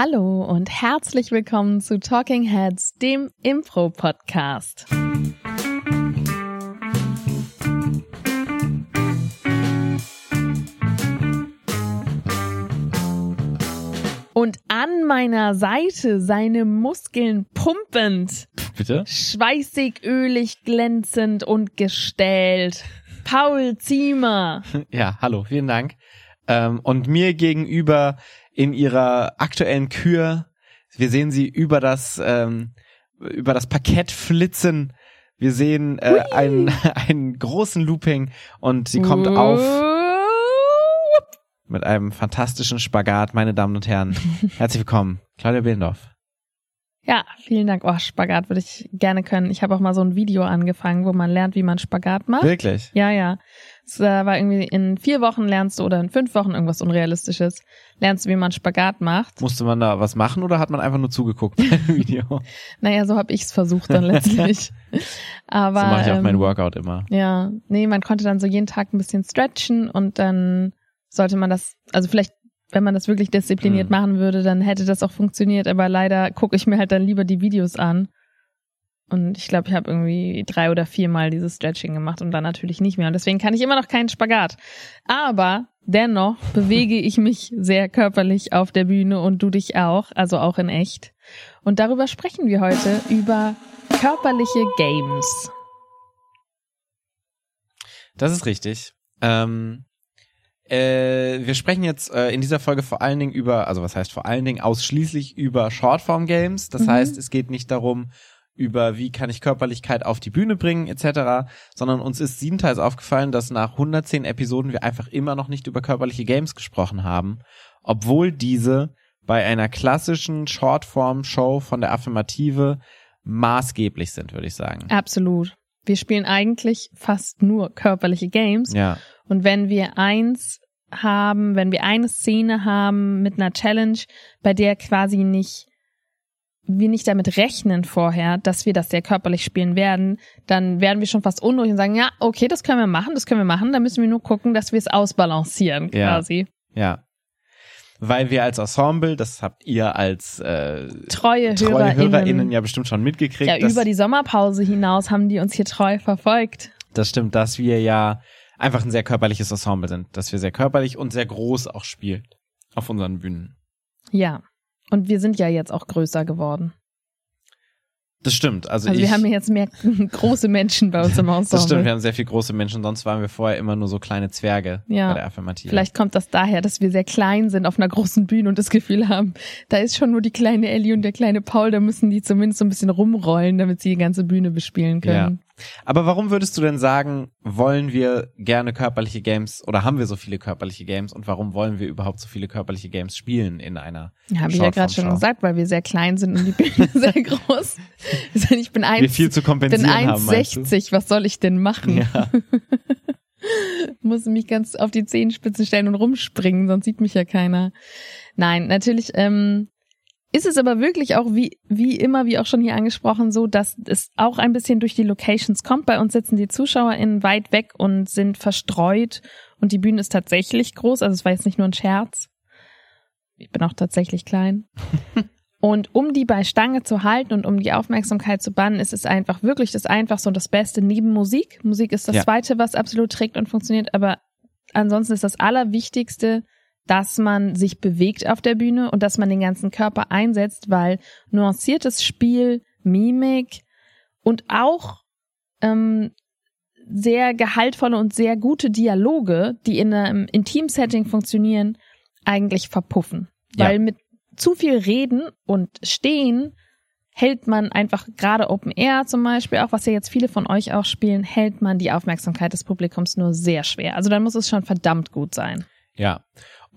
Hallo und herzlich willkommen zu Talking Heads, dem Impro-Podcast. Und an meiner Seite seine Muskeln pumpend, Bitte? schweißig, ölig, glänzend und gestählt. Paul Ziemer. Ja, hallo, vielen Dank. Ähm, und mir gegenüber in ihrer aktuellen Kür, wir sehen sie über das, ähm, über das Parkett flitzen. Wir sehen äh, einen, einen großen Looping und sie kommt auf mit einem fantastischen Spagat, meine Damen und Herren. Herzlich willkommen, Claudia Behlendorf. Ja, vielen Dank. Oh, Spagat würde ich gerne können. Ich habe auch mal so ein Video angefangen, wo man lernt, wie man Spagat macht. Wirklich? Ja, ja. Es äh, war irgendwie in vier Wochen lernst du oder in fünf Wochen irgendwas Unrealistisches. Lernst du, wie man Spagat macht. Musste man da was machen oder hat man einfach nur zugeguckt beim Video? Naja, so habe ich es versucht dann letztlich. Aber so mache ich auch ähm, mein Workout immer. Ja, nee, man konnte dann so jeden Tag ein bisschen stretchen und dann sollte man das, also vielleicht, wenn man das wirklich diszipliniert Mhm. machen würde, dann hätte das auch funktioniert, aber leider gucke ich mir halt dann lieber die Videos an. Und ich glaube, ich habe irgendwie drei oder viermal dieses Stretching gemacht und dann natürlich nicht mehr. Und deswegen kann ich immer noch keinen Spagat. Aber dennoch bewege ich mich sehr körperlich auf der Bühne und du dich auch, also auch in echt. Und darüber sprechen wir heute über körperliche Games. Das ist richtig. Ähm, äh, wir sprechen jetzt äh, in dieser Folge vor allen Dingen über, also was heißt vor allen Dingen ausschließlich über Shortform-Games. Das Mhm. heißt, es geht nicht darum, über wie kann ich Körperlichkeit auf die Bühne bringen etc., sondern uns ist siebenteils aufgefallen, dass nach 110 Episoden wir einfach immer noch nicht über körperliche Games gesprochen haben, obwohl diese bei einer klassischen Shortform-Show von der Affirmative maßgeblich sind, würde ich sagen. Absolut. Wir spielen eigentlich fast nur körperliche Games. Ja. Und wenn wir eins haben, wenn wir eine Szene haben mit einer Challenge, bei der quasi nicht wir nicht damit rechnen vorher, dass wir das sehr körperlich spielen werden, dann werden wir schon fast unruhig und sagen, ja, okay, das können wir machen, das können wir machen, da müssen wir nur gucken, dass wir es ausbalancieren Ja. quasi. Ja. Weil wir als Ensemble, das habt ihr als äh, Treue, treue HörerInnen, HörerInnen ja bestimmt schon mitgekriegt. ja, dass, über die Sommerpause hinaus haben die uns hier treu verfolgt. das stimmt, dass wir ja einfach ein sehr körperliches Ensemble sind. Dass wir sehr körperlich und sehr groß auch spielen auf unseren Bühnen. Ja. Und wir sind ja jetzt auch größer geworden. Das stimmt. Also, Also ich, wir haben ja jetzt mehr große Menschen bei uns im Ensemble. das stimmt, wir haben sehr viel große Menschen, sonst waren wir vorher immer nur so kleine Zwerge Ja. bei der Affirmative. Vielleicht kommt das daher, dass wir sehr klein sind auf einer großen Bühne und das Gefühl haben, da ist schon nur die kleine Ellie und der kleine Paul, da müssen die zumindest so ein bisschen rumrollen, damit sie die ganze Bühne bespielen können. Aber warum würdest du denn sagen, wollen wir gerne körperliche Games oder haben wir so viele körperliche Games und warum wollen wir überhaupt so viele körperliche Games spielen in einer Ja, habe ich ja gerade schon gesagt, weil wir sehr klein sind und die Bühne sehr groß. Ich bin Wir eins, viel zu bin kompensieren du? 1,60, was soll ich denn machen? Ja. muss mich ganz auf die Zehenspitzen stellen und rumspringen, sonst sieht mich ja keiner. Nein, natürlich ähm, ist es aber wirklich auch wie, wie immer, wie auch schon hier angesprochen, so, dass es auch ein bisschen durch die Locations kommt. Bei uns sitzen die ZuschauerInnen weit weg und sind verstreut und die Bühne ist tatsächlich groß, also es war jetzt nicht nur ein Scherz. Ich bin auch tatsächlich klein. Und um die bei Stange zu halten und um die Aufmerksamkeit zu bannen, ist es einfach wirklich das Einfachste und das Beste neben Musik. Musik ist das Ja. Zweite, was absolut trägt und funktioniert, aber ansonsten ist das Allerwichtigste, dass man sich bewegt auf der Bühne und dass man den ganzen Körper einsetzt, weil nuanciertes Spiel, Mimik und auch ähm, sehr gehaltvolle und sehr gute Dialoge, die in einem Intim-Setting funktionieren, eigentlich verpuffen. Ja. Weil mit zu viel Reden und Stehen hält man einfach gerade Open Air zum Beispiel, auch was ja jetzt viele von euch auch spielen, hält man die Aufmerksamkeit des Publikums nur sehr schwer. Also dann muss es schon verdammt gut sein. Ja.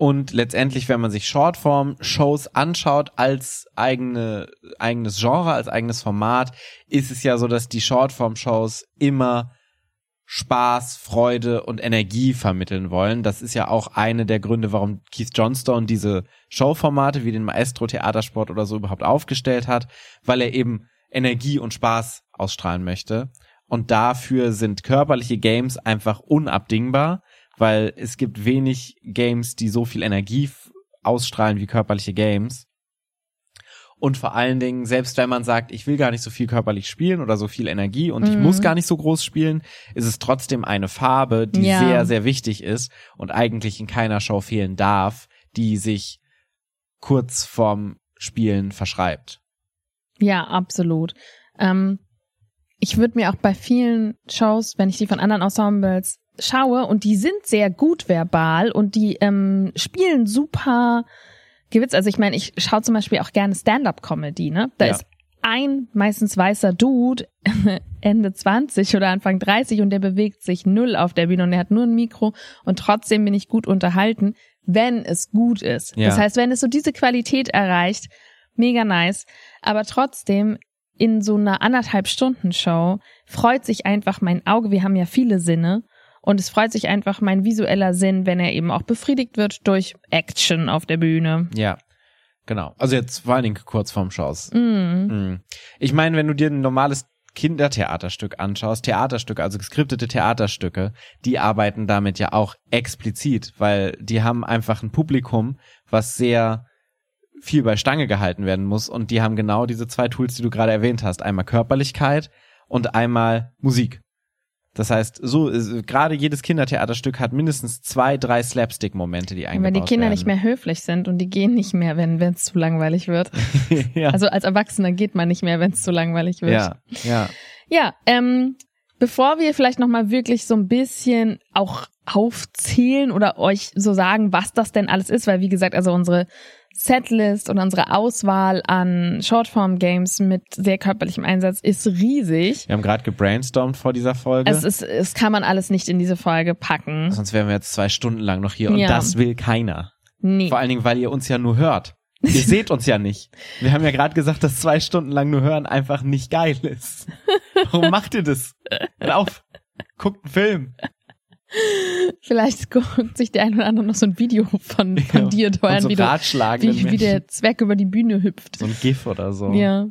Und letztendlich, wenn man sich Shortform-Shows anschaut als eigene, eigenes Genre, als eigenes Format, ist es ja so, dass die Shortform-Shows immer Spaß, Freude und Energie vermitteln wollen. Das ist ja auch eine der Gründe, warum Keith Johnstone diese Showformate wie den Maestro Theatersport oder so überhaupt aufgestellt hat, weil er eben Energie und Spaß ausstrahlen möchte. Und dafür sind körperliche Games einfach unabdingbar, weil es gibt wenig Games, die so viel Energie ausstrahlen wie körperliche Games. Und vor allen Dingen, selbst wenn man sagt, ich will gar nicht so viel körperlich spielen oder so viel Energie und ich Mhm. muss gar nicht so groß spielen, ist es trotzdem eine Farbe, die Ja. sehr, sehr wichtig ist und eigentlich in keiner Show fehlen darf, die sich kurz vorm Spielen verschreibt. Ja, absolut. Ähm, ich würde mir auch bei vielen Shows, wenn ich die von anderen Ensembles schaue, und die sind sehr gut verbal und die ähm, spielen super Gewitz. Also ich meine, ich schaue zum Beispiel auch gerne Stand-up-Comedy, ne? Da Ja. ist ein meistens weißer Dude, Ende 20 oder Anfang 30 und der bewegt sich null auf der Bühne und der hat nur ein Mikro und trotzdem bin ich gut unterhalten, wenn es gut ist. Ja. Das heißt, wenn es so diese Qualität erreicht, mega nice. Aber trotzdem in so einer anderthalb Stunden Show freut sich einfach mein Auge. Wir haben ja viele Sinne. Und es freut sich einfach mein visueller Sinn, wenn er eben auch befriedigt wird durch Action auf der Bühne. Ja, genau. Also jetzt vor allen Dingen kurz vorm Shows. Mm. Mhm. Ich meine, wenn du dir ein normales Kindertheaterstück anschaust, Theaterstücke, also geskriptete Theaterstücke, die arbeiten damit ja auch explizit, weil die haben einfach ein Publikum, was sehr viel bei Stange gehalten werden muss und die haben genau diese zwei Tools, die du gerade erwähnt hast, einmal Körperlichkeit und einmal Musik. Das heißt, so ist, gerade jedes Kindertheaterstück hat mindestens zwei, drei Slapstick-Momente, die eingebaut wenn die Kinder werden. nicht mehr höflich sind und die gehen nicht mehr, wenn es zu langweilig wird. ja. Also als Erwachsener geht man nicht mehr, wenn es zu langweilig wird. ja, ja. Ja, ähm, bevor wir vielleicht nochmal wirklich so ein bisschen auch aufzählen oder euch so sagen, was das denn alles ist, weil wie gesagt, also unsere Setlist und unsere Auswahl an Shortform-Games mit sehr körperlichem Einsatz ist riesig. Wir haben gerade gebrainstormt vor dieser Folge. Es ist, es kann man alles nicht in diese Folge packen. Sonst wären wir jetzt zwei Stunden lang noch hier und Ja. das will keiner. Nee. Vor allen Dingen, weil ihr uns ja nur hört. Ihr seht uns ja nicht. Wir haben ja gerade gesagt, dass zwei Stunden lang nur hören einfach nicht geil ist. Warum macht ihr das? Hört auf. Guckt einen Film. Vielleicht guckt sich der ein oder andere noch so ein Video von, von Ja, dir hören, so wie, wie, wie der Zwerg über die Bühne hüpft. So ein GIF oder so. Ja.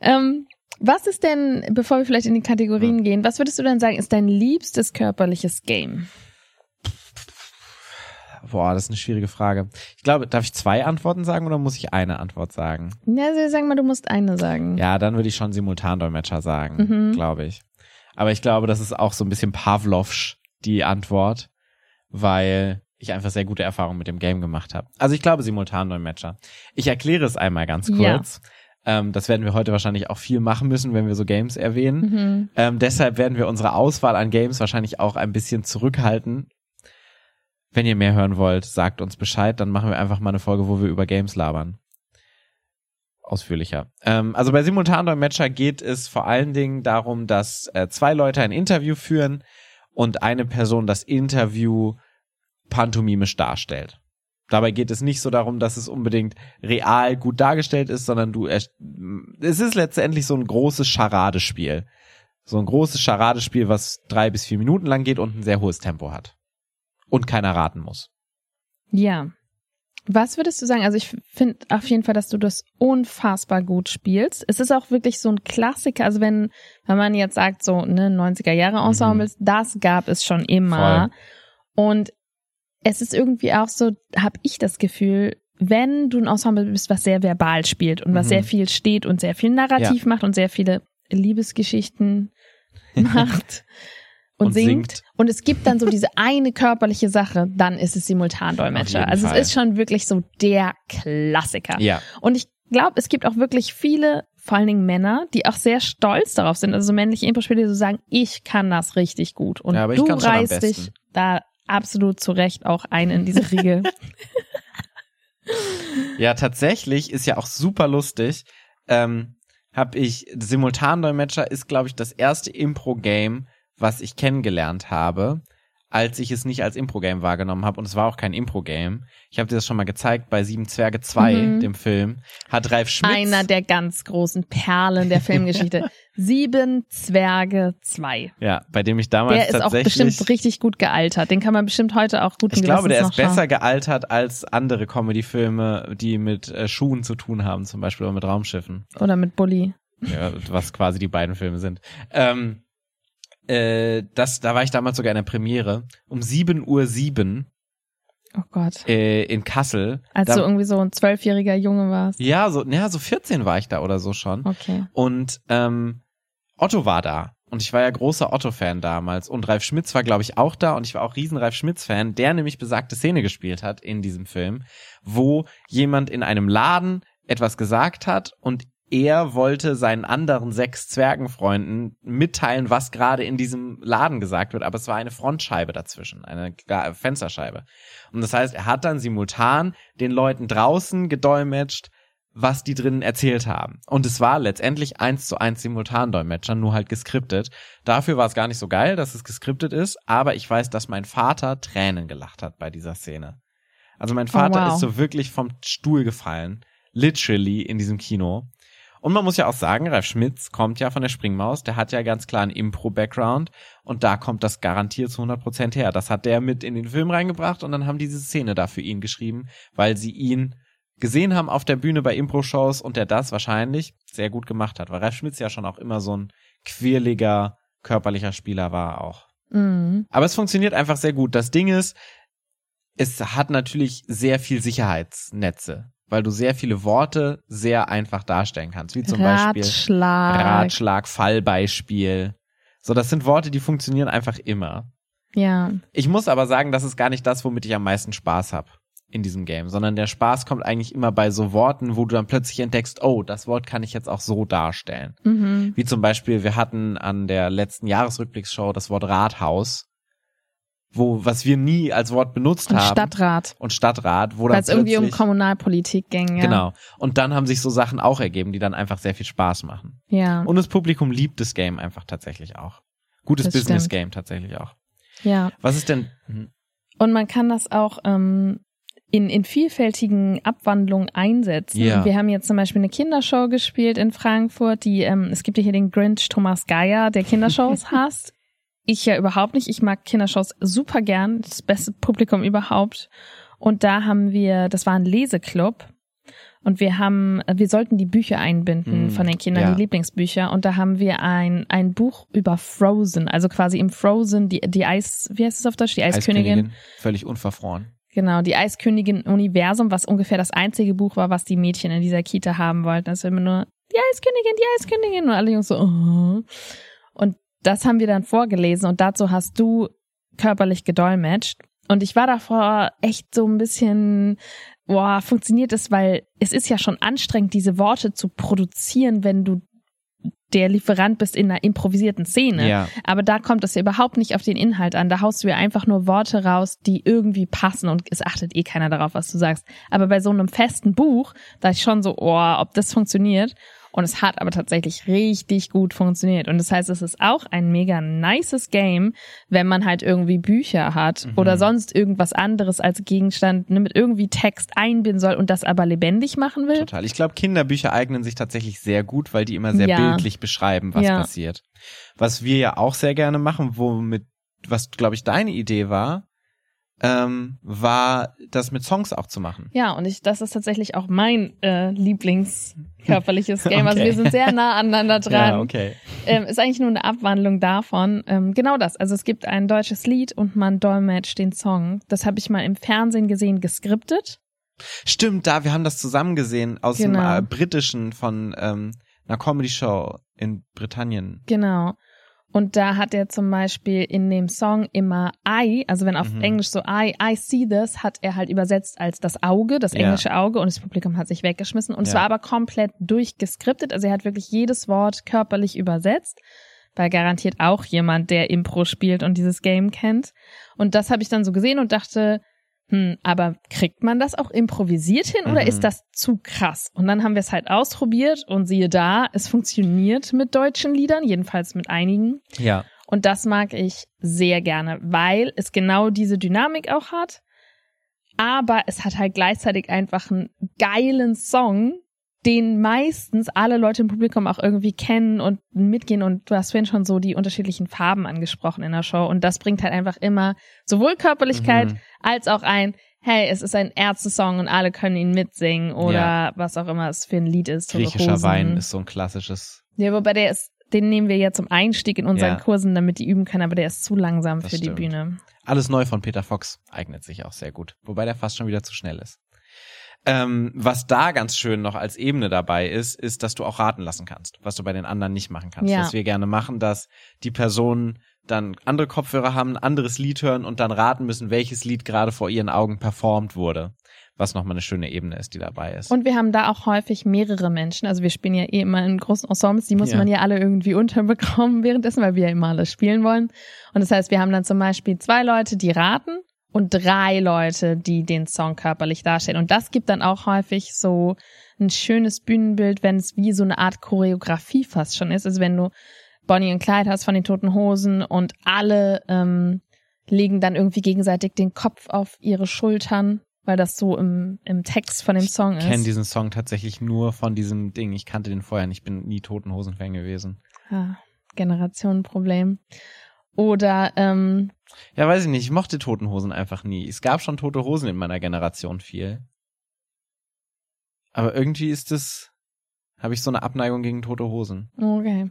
Ähm, was ist denn, bevor wir vielleicht in die Kategorien gehen, was würdest du denn sagen, ist dein liebstes körperliches Game? Boah, das ist eine schwierige Frage. Ich glaube, darf ich zwei Antworten sagen oder muss ich eine Antwort sagen? Ja, also sag mal, du musst eine sagen. Ja, dann würde ich schon Simultandolmetscher sagen, Mhm. glaube ich. Aber ich glaube, das ist auch so ein bisschen Pavlovsch die Antwort, weil ich einfach sehr gute Erfahrungen mit dem Game gemacht habe. Also ich glaube Simultandolmetscher. Ich erkläre es einmal ganz Ja. kurz. Ähm, das werden wir heute wahrscheinlich auch viel machen müssen, wenn wir so Games erwähnen. Mhm. Ähm, deshalb werden wir unsere Auswahl an Games wahrscheinlich auch ein bisschen zurückhalten. Wenn ihr mehr hören wollt, sagt uns Bescheid, dann machen wir einfach mal eine Folge, wo wir über Games labern. Ausführlicher. Ähm, also bei Simultandolmetscher geht es vor allen Dingen darum, dass äh, zwei Leute ein Interview führen und eine Person das Interview pantomimisch darstellt. Dabei geht es nicht so darum, dass es unbedingt real gut dargestellt ist, sondern du, es ist letztendlich so ein großes Charadespiel. So ein großes Charadespiel, was drei bis vier Minuten lang geht und ein sehr hohes Tempo hat. Und keiner raten muss. Ja. Was würdest du sagen? Also ich finde auf jeden Fall, dass du das unfassbar gut spielst. Es ist auch wirklich so ein Klassiker. Also wenn, wenn man jetzt sagt, so ne 90er Jahre Ensembles, das gab es schon immer. Und es ist irgendwie auch so, habe ich das Gefühl, wenn du ein Ensemble bist, was sehr verbal spielt und was Mhm. sehr viel steht und sehr viel Narrativ macht und sehr viele Liebesgeschichten macht und, Und singt. singt. Und es gibt dann so diese eine körperliche Sache, dann ist es Simultandolmetscher. Also Fall. es ist schon wirklich so der Klassiker. Ja. Und ich glaube, es gibt auch wirklich viele, vor allen Dingen Männer, die auch sehr stolz darauf sind, also so männliche Impro-Spieler, die so sagen, ich kann das richtig gut. Und Ja, du reißt dich da absolut zu Recht auch ein in diese Riege. Ja, tatsächlich ist ja auch super lustig. Ähm, hab ich Simultandolmetscher ist, glaube ich, das erste Impro-Game, was ich kennengelernt habe, als ich es nicht als Impro-Game wahrgenommen habe. Und es war auch kein Impro-Game. Ich habe dir das schon mal gezeigt bei Sieben Zwerge 2, Mhm. dem Film. Hat Ralf Schmitz. Einer der ganz großen Perlen der Filmgeschichte. Sieben Zwerge zwei. ja, bei dem ich damals Der ist auch tatsächlich. bestimmt richtig gut gealtert. Den kann man bestimmt heute auch gut ich glaube, der ist schauen. besser gealtert als andere Comedy-Filme, die mit äh, Schuhen zu tun haben, zum Beispiel oder mit Raumschiffen. Oder mit Bully. ja, was quasi die beiden Filme sind. Ähm, äh, das, da war ich damals sogar in der Premiere. Um 7 Uhr 7 Oh Gott. äh, in Kassel. Als Da- du irgendwie so ein zwölfjähriger Junge warst. ja, so, naja, so 14 war ich da oder so schon. Okay. Und ähm, Otto war da. Und ich war ja großer Otto-Fan damals. Und Ralf Schmitz war, glaube ich, auch da. Und ich war auch riesen Ralf Schmitz-Fan, der nämlich besagte Szene gespielt hat in diesem Film, wo jemand in einem Laden etwas gesagt hat und er wollte seinen anderen sechs Zwergenfreunden mitteilen, was gerade in diesem Laden gesagt wird, aber es war eine Frontscheibe dazwischen, eine Fensterscheibe. Und das heißt, er hat dann simultan den Leuten draußen gedolmetscht, was die drinnen erzählt haben. Und es war letztendlich eins zu eins Simultandolmetscher, nur halt geskriptet. Dafür war es gar nicht so geil, dass es geskriptet ist, aber ich weiß, dass mein Vater Tränen gelacht hat bei dieser Szene. Also mein Vater wow. ist so wirklich vom Stuhl gefallen, literally in diesem Kino. Und man muss ja auch sagen, Ralf Schmitz kommt ja von der Springmaus, der hat ja ganz klar einen Impro-Background und da kommt das garantiert zu 100% her. Das hat der mit in den Film reingebracht und dann haben die diese Szene da für ihn geschrieben, weil sie ihn gesehen haben auf der Bühne bei Impro-Shows und der das wahrscheinlich sehr gut gemacht hat, weil Ralf Schmitz ja schon auch immer so ein quirliger, körperlicher Spieler war auch. Mhm. Aber es funktioniert einfach sehr gut. Das Ding ist, es hat natürlich sehr viel Sicherheitsnetze, weil du sehr viele Worte sehr einfach darstellen kannst, wie zum Beispiel Ratschlag. Ratschlag, Fallbeispiel. So, das sind Worte, die funktionieren einfach immer. Ja. Ich muss aber sagen, das ist gar nicht das, womit ich am meisten Spaß habe in diesem Game, sondern der Spaß kommt eigentlich immer bei so Worten, wo du dann plötzlich entdeckst, oh, das Wort kann ich jetzt auch so darstellen. Mhm. Wie zum Beispiel, wir hatten an der letzten Jahresrückblicksshow das Wort Rathaus, wo, was wir nie als Wort benutzt Und haben. Stadtrat. Und Stadtrat, wo Weil es irgendwie um Kommunalpolitik ging. Ja. Genau. Und dann haben sich so Sachen auch ergeben, die dann einfach sehr viel Spaß machen. Ja. Und das Publikum liebt das Game einfach tatsächlich auch. Gutes Das Business-Game tatsächlich auch. ja. Was ist denn, hm, Und man kann das auch ähm, in, in vielfältigen Abwandlungen einsetzen. Ja. Wir haben jetzt zum Beispiel eine Kindershow gespielt in Frankfurt, die, ähm, es gibt ja hier den Grinch Thomas Geier, der Kindershows hasst. Ich ja überhaupt nicht. Ich mag Kindershows super gern. Das beste Publikum überhaupt. Und da haben wir, das war ein Leseclub. Und wir haben, wir sollten die Bücher einbinden Mm, von den Kindern, ja. die Lieblingsbücher. Und da haben wir ein, ein Buch über Frozen, also quasi im Frozen, die, die Eis, wie heißt es auf Deutsch? Die Eiskönigin. Völlig unverfroren. Genau, die Eiskönigin-Universum, was ungefähr das einzige Buch war, was die Mädchen in dieser Kita haben wollten. Das ist immer nur, die Eiskönigin, die Eiskönigin. Und alle Jungs so, oh. Das haben wir dann vorgelesen und dazu hast du körperlich gedolmetscht. Und ich war davor echt so ein bisschen, boah, funktioniert es, weil es ist ja schon anstrengend, diese Worte zu produzieren, wenn du der Lieferant bist in einer improvisierten Szene. Ja. Aber da kommt es ja überhaupt nicht auf den Inhalt an. Da haust du ja einfach nur Worte raus, die irgendwie passen und es achtet eh keiner darauf, was du sagst. Aber bei so einem festen Buch, da ist schon so, oh, ob das funktioniert. Und es hat aber tatsächlich richtig gut funktioniert. Und das heißt, es ist auch ein mega nices Game, wenn man halt irgendwie Bücher hat Mhm. oder sonst irgendwas anderes als Gegenstand ne, mit irgendwie Text einbinden soll und das aber lebendig machen will. Total. Ich glaube, Kinderbücher eignen sich tatsächlich sehr gut, weil die immer sehr Ja. bildlich beschreiben, was Ja. passiert. Was wir ja auch sehr gerne machen, womit, was glaube ich deine Idee war, ähm, war das mit Songs auch zu machen. Ja, und ich, das ist tatsächlich auch mein äh, Lieblingskörperliches Game. Also Okay. wir sind sehr nah aneinander dran. Ja, okay. ähm, ist eigentlich nur eine Abwandlung davon. Ähm, genau das. Also es gibt ein deutsches Lied und man dolmetscht den Song. Das habe ich mal im Fernsehen gesehen, geskriptet. Stimmt, da, wir haben das zusammen gesehen aus Genau. dem äh, britischen von ähm, einer Comedy-Show in Britannien. Genau. Und da hat er zum Beispiel in dem Song immer I, also wenn auf Mhm. Englisch so I, I see this, hat er halt übersetzt als das Auge, das Ja. englische Auge und das Publikum hat sich weggeschmissen. Und es Ja. war aber komplett durchgeskriptet, also er hat wirklich jedes Wort körperlich übersetzt. Weil garantiert auch jemand, der Impro spielt und dieses Game kennt. Und das habe ich dann so gesehen und dachte, hm, aber kriegt man das auch improvisiert hin oder Mhm. ist das zu krass? Und dann haben wir es halt ausprobiert und siehe da, es funktioniert mit deutschen Liedern, jedenfalls mit einigen. Ja. Und das mag ich sehr gerne, weil es genau diese Dynamik auch hat. Aber es hat halt gleichzeitig einfach einen geilen Song, den meistens alle Leute im Publikum auch irgendwie kennen und mitgehen. Und du hast vorhin schon so die unterschiedlichen Farben angesprochen in der Show. Und das bringt halt einfach immer sowohl Körperlichkeit Mhm. Als auch ein, hey, es ist ein Ärzte-Song und alle können ihn mitsingen oder Ja. was auch immer es für ein Lied ist. Griechischer. Wein ist so ein klassisches. Ja, wobei der ist, den nehmen wir ja zum Einstieg in unseren Ja. Kursen, damit die üben können, aber der ist zu langsam Das für die stimmt. Bühne. Alles neu von Peter Fox eignet sich auch sehr gut, wobei der fast schon wieder zu schnell ist. Ähm, was da ganz schön noch als Ebene dabei ist, ist, dass du auch raten lassen kannst, was du bei den anderen nicht machen kannst. Ja. Was wir gerne machen, dass die Personen dann andere Kopfhörer haben, ein anderes Lied hören und dann raten müssen, welches Lied gerade vor ihren Augen performt wurde. Was nochmal eine schöne Ebene ist, die dabei ist. Und wir haben da auch häufig mehrere Menschen. Also wir spielen ja eh immer in großen Ensembles, die muss Ja. man ja alle irgendwie unterbekommen währenddessen, weil wir ja immer alle spielen wollen. Und das heißt, wir haben dann zum Beispiel zwei Leute, die raten und drei Leute, die den Song körperlich darstellen. Und das gibt dann auch häufig so ein schönes Bühnenbild, wenn es wie so eine Art Choreografie fast schon ist. Also wenn du Bonnie und Clyde hast von den Toten Hosen und alle ähm, legen dann irgendwie gegenseitig den Kopf auf ihre Schultern, weil das so im, im Text von dem Song Ich kenne ist. diesen Song tatsächlich nur von diesem Ding. Ich kannte den vorher nicht. Ich bin nie Totenhosen-Fan gewesen. Ah, Generationenproblem. Oder ähm, Ja, weiß ich nicht. Ich mochte Totenhosen einfach nie. Es gab schon tote Hosen in meiner Generation viel. Aber irgendwie ist es, habe ich so eine Abneigung gegen tote Hosen. okay.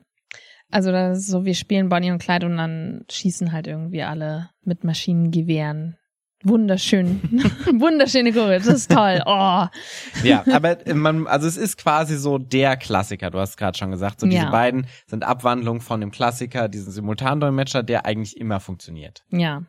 Also das ist so, wir spielen Bonnie und Clyde und dann schießen halt irgendwie alle mit Maschinengewehren. Wunderschön. Wunderschöne Choreo. Das ist toll. Oh. Ja, aber man, also es ist quasi so der Klassiker. Du hast gerade schon gesagt, so diese Ja. beiden sind Abwandlungen von dem Klassiker, diesen Simultandolmetscher, der eigentlich immer funktioniert. Ja.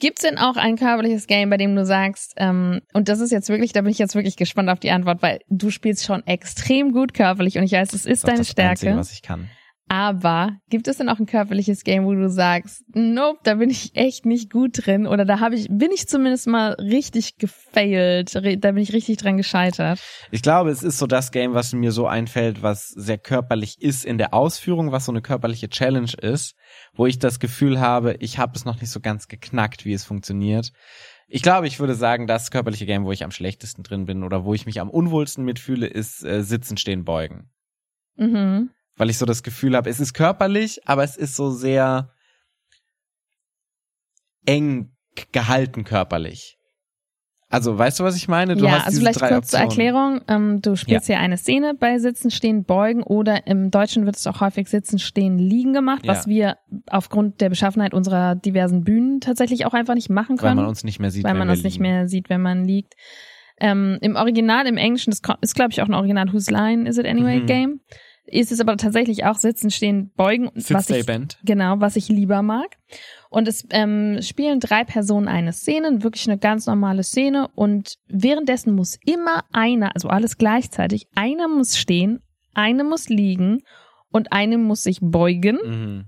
Gibt's denn auch ein körperliches Game, bei dem du sagst, ähm, und das ist jetzt wirklich, da bin ich jetzt wirklich gespannt auf die Antwort, weil du spielst schon extrem gut körperlich und ich weiß, es ist Das deine ist das Einzige, Stärke. was ich kann. Aber gibt es denn auch ein körperliches Game, wo du sagst, nope, da bin ich echt nicht gut drin oder da habe ich, bin ich zumindest mal richtig gefailt, da bin ich richtig dran gescheitert. Ich glaube, es ist so das Game, was mir so einfällt, was sehr körperlich ist in der Ausführung, was so eine körperliche Challenge ist, wo ich das Gefühl habe, ich habe es noch nicht so ganz geknackt, wie es funktioniert. Ich glaube, ich würde sagen, das körperliche Game, wo ich am schlechtesten drin bin oder wo ich mich am unwohlsten mitfühle, ist äh, Sitzen, Stehen, Beugen. Mhm. Weil ich so das Gefühl habe, es ist körperlich, aber es ist so sehr eng gehalten körperlich. Also, weißt du, was ich meine? Du ja, hast also vielleicht drei kurz zur Optionen. Erklärung. Ähm, du spielst hier eine Szene bei Sitzen, Stehen, Beugen oder im Deutschen wird es auch häufig Sitzen, Stehen, Liegen gemacht, Ja. was wir aufgrund der Beschaffenheit unserer diversen Bühnen tatsächlich auch einfach nicht machen Weil können. man uns nicht mehr sieht, weil wenn man uns nicht liegen. mehr sieht, wenn man liegt. Ähm, Im Original, im Englischen, das ist glaube ich auch ein Original Whose Line Is It Anyway Mhm. Game. Ist es aber tatsächlich auch Sitzen, Stehen, Beugen, Sit, was ich, Bend. genau, was ich lieber mag. Und es ähm, spielen drei Personen eine Szene, wirklich eine ganz normale Szene. Und währenddessen muss immer einer, also alles gleichzeitig, einer muss stehen, eine muss liegen und eine muss sich beugen. Mhm.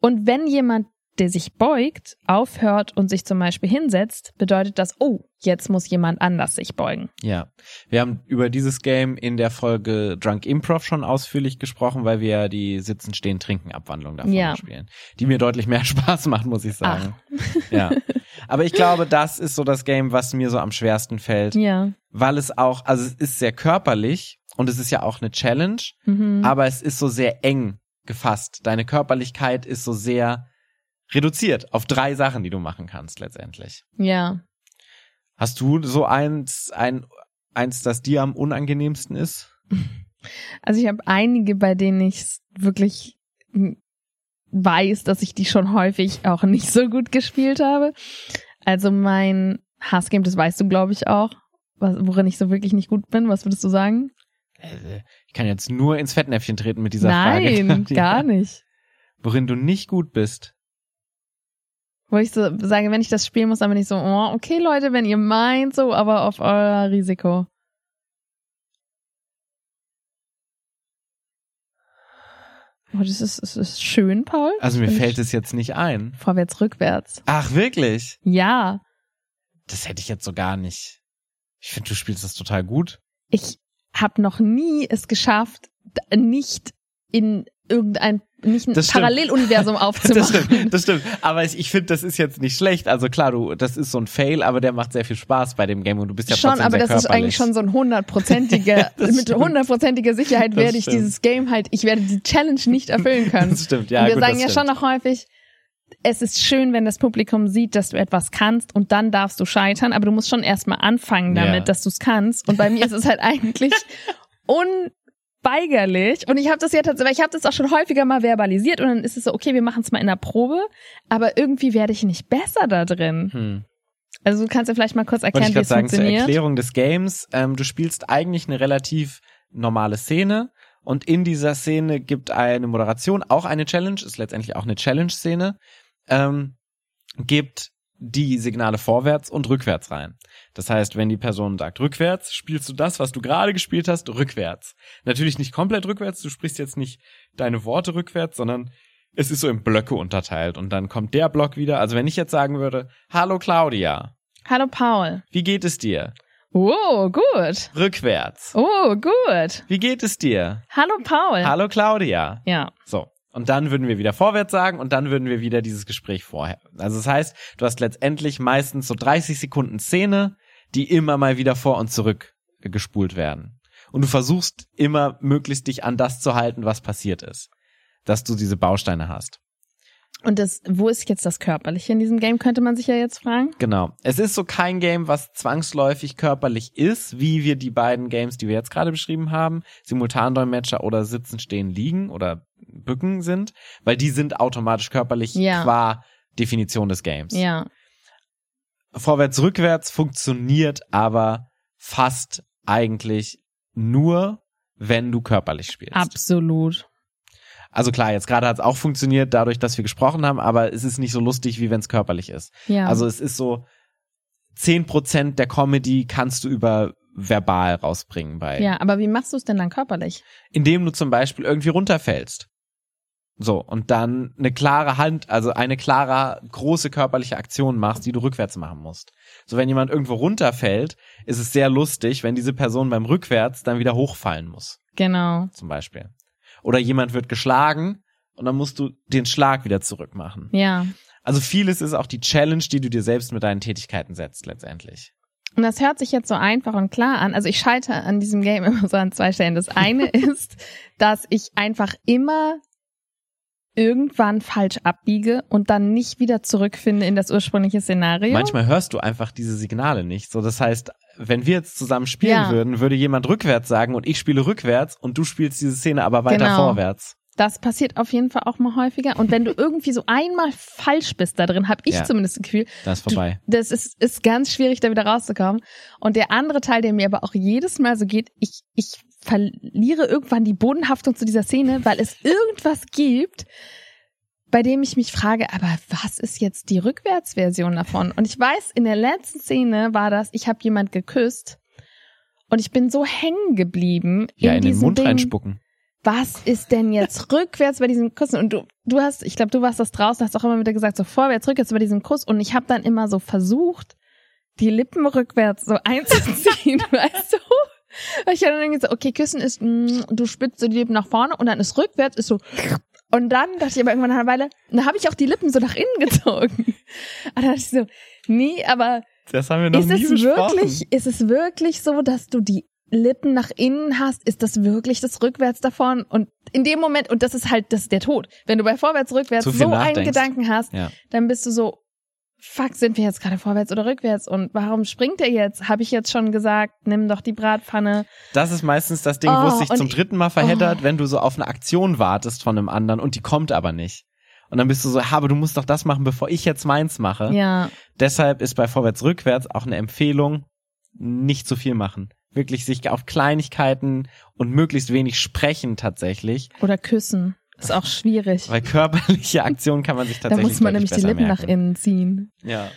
Und wenn jemand, der sich beugt, aufhört und sich zum Beispiel hinsetzt, bedeutet das, oh, jetzt muss jemand anders sich beugen. Ja, wir haben über dieses Game in der Folge Drunk Improv schon ausführlich gesprochen, weil wir ja die Sitzen, Stehen, Trinken Abwandlung davon Ja. spielen, die mir deutlich mehr Spaß macht, muss ich sagen. Ja, aber ich glaube, das ist so das Game, was mir so am schwersten fällt, Ja. weil es auch, also es ist sehr körperlich und es ist ja auch eine Challenge, Mhm. aber es ist so sehr eng gefasst. Deine Körperlichkeit ist so sehr reduziert auf drei Sachen, die du machen kannst letztendlich. Ja. Hast du so eins, ein, eins, das dir am unangenehmsten ist? Also ich habe einige, bei denen ich wirklich weiß, dass ich die schon häufig auch nicht so gut gespielt habe. Also mein Hassgame, das weißt du, glaube ich, auch, was, worin ich so wirklich nicht gut bin. Was würdest du sagen? Äh, Ich kann jetzt nur ins Fettnäpfchen treten mit dieser Frage. Nein, gar nicht. Worin du nicht gut bist. Wo ich so sage, wenn ich das spielen muss, dann bin ich so, oh, okay, Leute, wenn ihr meint, so, aber auf euer Risiko. Oh, das ist, das ist schön, Paul. Also mir fällt es jetzt nicht ein. Vorwärts, rückwärts. Ach, wirklich? Ja, Das hätte ich jetzt so gar nicht. Ich finde, du spielst das total gut. ich habe noch nie es geschafft, nicht in irgendein, nicht ein Das. Paralleluniversum Das aufzumachen. stimmt, das stimmt. Aber ich, ich finde, das ist jetzt nicht schlecht. Also klar, du, das ist so ein Fail, aber der macht sehr viel Spaß bei dem Game und du bist ja schon, aber das ist körperlich. eigentlich schon so ein hundertprozentige, Das mit hundertprozentiger Sicherheit Das werde ich stimmt. dieses Game halt, ich werde die Challenge nicht erfüllen können. Das stimmt, ja. und wir gut, sagen das ja schon stimmt. noch häufig, es ist schön, wenn das Publikum sieht, dass du etwas kannst und dann darfst du scheitern, aber du musst schon erstmal anfangen damit, Ja. dass du es kannst. Und bei mir ist es halt eigentlich un unweigerlich. Und ich habe das ja tatsächlich, ich habe das auch schon häufiger mal verbalisiert und dann ist es so, okay, wir machen es mal in der Probe, aber irgendwie werde ich nicht besser da drin. Hm. Also du kannst ja vielleicht mal kurz erklären, wie es sagen, zur funktioniert. Erklärung des Games, ähm, du spielst eigentlich eine relativ normale Szene und in dieser Szene gibt eine Moderation, auch eine Challenge, ist letztendlich auch eine Challenge-Szene, ähm, gibt die Signale vorwärts und rückwärts rein. Das heißt, wenn die Person sagt rückwärts, spielst du das, was du gerade gespielt hast, rückwärts. Natürlich nicht komplett rückwärts, du sprichst jetzt nicht deine Worte rückwärts, sondern es ist so in Blöcke unterteilt und dann kommt der Block wieder. Also wenn ich jetzt sagen würde, hallo Claudia, Hallo Paul. wie geht es dir? Oh, gut. Rückwärts. Oh, gut. Wie geht es dir? Hallo Paul. Hallo Claudia. Ja. So. Und dann würden wir wieder vorwärts sagen und dann würden wir wieder dieses Gespräch vorher. Also das heißt, du hast letztendlich meistens so 30 Sekunden Szene, die immer mal wieder vor und zurück gespult werden. Und du versuchst immer möglichst dich an das zu halten, was passiert ist. Dass du diese Bausteine hast. Und das, wo ist jetzt das Körperliche in diesem Game, könnte man sich ja jetzt fragen. Genau. Es ist so kein Game, was zwangsläufig körperlich ist, wie wir die beiden Games, die wir jetzt gerade beschrieben haben, Simultandolmetscher oder Sitzen, Stehen, Liegen oder Bücken sind, weil die sind automatisch körperlich Ja. qua Definition des Games. Ja. Vorwärts, rückwärts funktioniert aber fast eigentlich nur, wenn du körperlich spielst. Absolut. Also klar, jetzt gerade hat es auch funktioniert, dadurch, dass wir gesprochen haben, aber es ist nicht so lustig, wie wenn es körperlich ist. Ja. Also es ist so, 10% der Comedy kannst du über verbal rausbringen bei. ja, aber wie machst du es denn dann körperlich? Indem du zum Beispiel irgendwie runterfällst. So, und dann eine klare Hand, also eine klare, große körperliche Aktion machst, die du rückwärts machen musst. So, wenn jemand irgendwo runterfällt, ist es sehr lustig, wenn diese Person beim Rückwärts dann wieder hochfallen muss, Genau. zum Beispiel. Oder jemand wird geschlagen und dann musst du den Schlag wieder zurückmachen. Ja. Also vieles ist auch die Challenge, die du dir selbst mit deinen Tätigkeiten setzt, letztendlich. Und das hört sich jetzt so einfach und klar an. Also ich scheitere an diesem Game immer so an zwei Stellen. Das eine ist, dass ich einfach immer irgendwann falsch abbiege und dann nicht wieder zurückfinde in das ursprüngliche Szenario. Manchmal hörst du einfach diese Signale nicht. So, das heißt, wenn wir jetzt zusammen spielen Ja. würden, würde jemand rückwärts sagen und ich spiele rückwärts und du spielst diese Szene aber weiter Genau. vorwärts. Das passiert auf jeden Fall auch mal häufiger. Und wenn du irgendwie so einmal falsch bist da drin, habe ich Ja. zumindest das Gefühl, Das ist vorbei. das ist, ist ganz schwierig, da wieder rauszukommen. Und der andere Teil, der mir aber auch jedes Mal so geht, ich, ich verliere irgendwann die Bodenhaftung zu dieser Szene, weil es irgendwas gibt, bei dem ich mich frage, aber was ist jetzt die Rückwärtsversion davon? Und ich weiß, in der letzten Szene war das, ich habe jemand geküsst und ich bin so hängen geblieben Ja, in, in den Mund Ding. reinspucken. Was ist denn jetzt rückwärts bei diesem Kuss? Und du, du hast, ich glaube, du warst das draußen, hast auch immer wieder gesagt, so vorwärts, rückwärts bei diesem Kuss. Und ich habe dann immer so versucht, die Lippen rückwärts so einzuziehen, weißt du? Weil ich habe dann so, okay, küssen ist, mm, du spitzt so die Lippen nach vorne und dann ist rückwärts, ist so. Und dann dachte ich aber irgendwann nach einer Weile, dann habe ich auch die Lippen so nach innen gezogen. Und dann dachte ich so, nee, aber Das haben wir noch ist nie es besprochen. wirklich, ist es wirklich so, dass du die Lippen nach innen hast? Ist das wirklich das Rückwärts davon? Und in dem Moment, und das ist halt, das ist der Tod. Wenn du bei Vorwärts, Rückwärts so einen. Gedanken hast, Ja. dann bist du so, fuck, sind wir jetzt gerade vorwärts oder rückwärts? Und warum springt er jetzt? Habe ich jetzt schon gesagt, nimm doch die Bratpfanne. Das ist meistens das Ding, wo es Oh, sich zum dritten Mal verheddert, Oh. wenn du so auf eine Aktion wartest von einem anderen und die kommt aber nicht. Und dann bist du so, "Ha, aber du musst doch das machen, bevor ich jetzt meins mache. Ja, Deshalb ist bei Vorwärts, Rückwärts auch eine Empfehlung, nicht zu viel machen. Wirklich sich auf Kleinigkeiten und möglichst wenig sprechen tatsächlich. oder küssen. Ist auch schwierig. Weil körperliche Aktionen kann man sich Da tatsächlich muss man nämlich die Lippen merken. nach innen ziehen. Ja.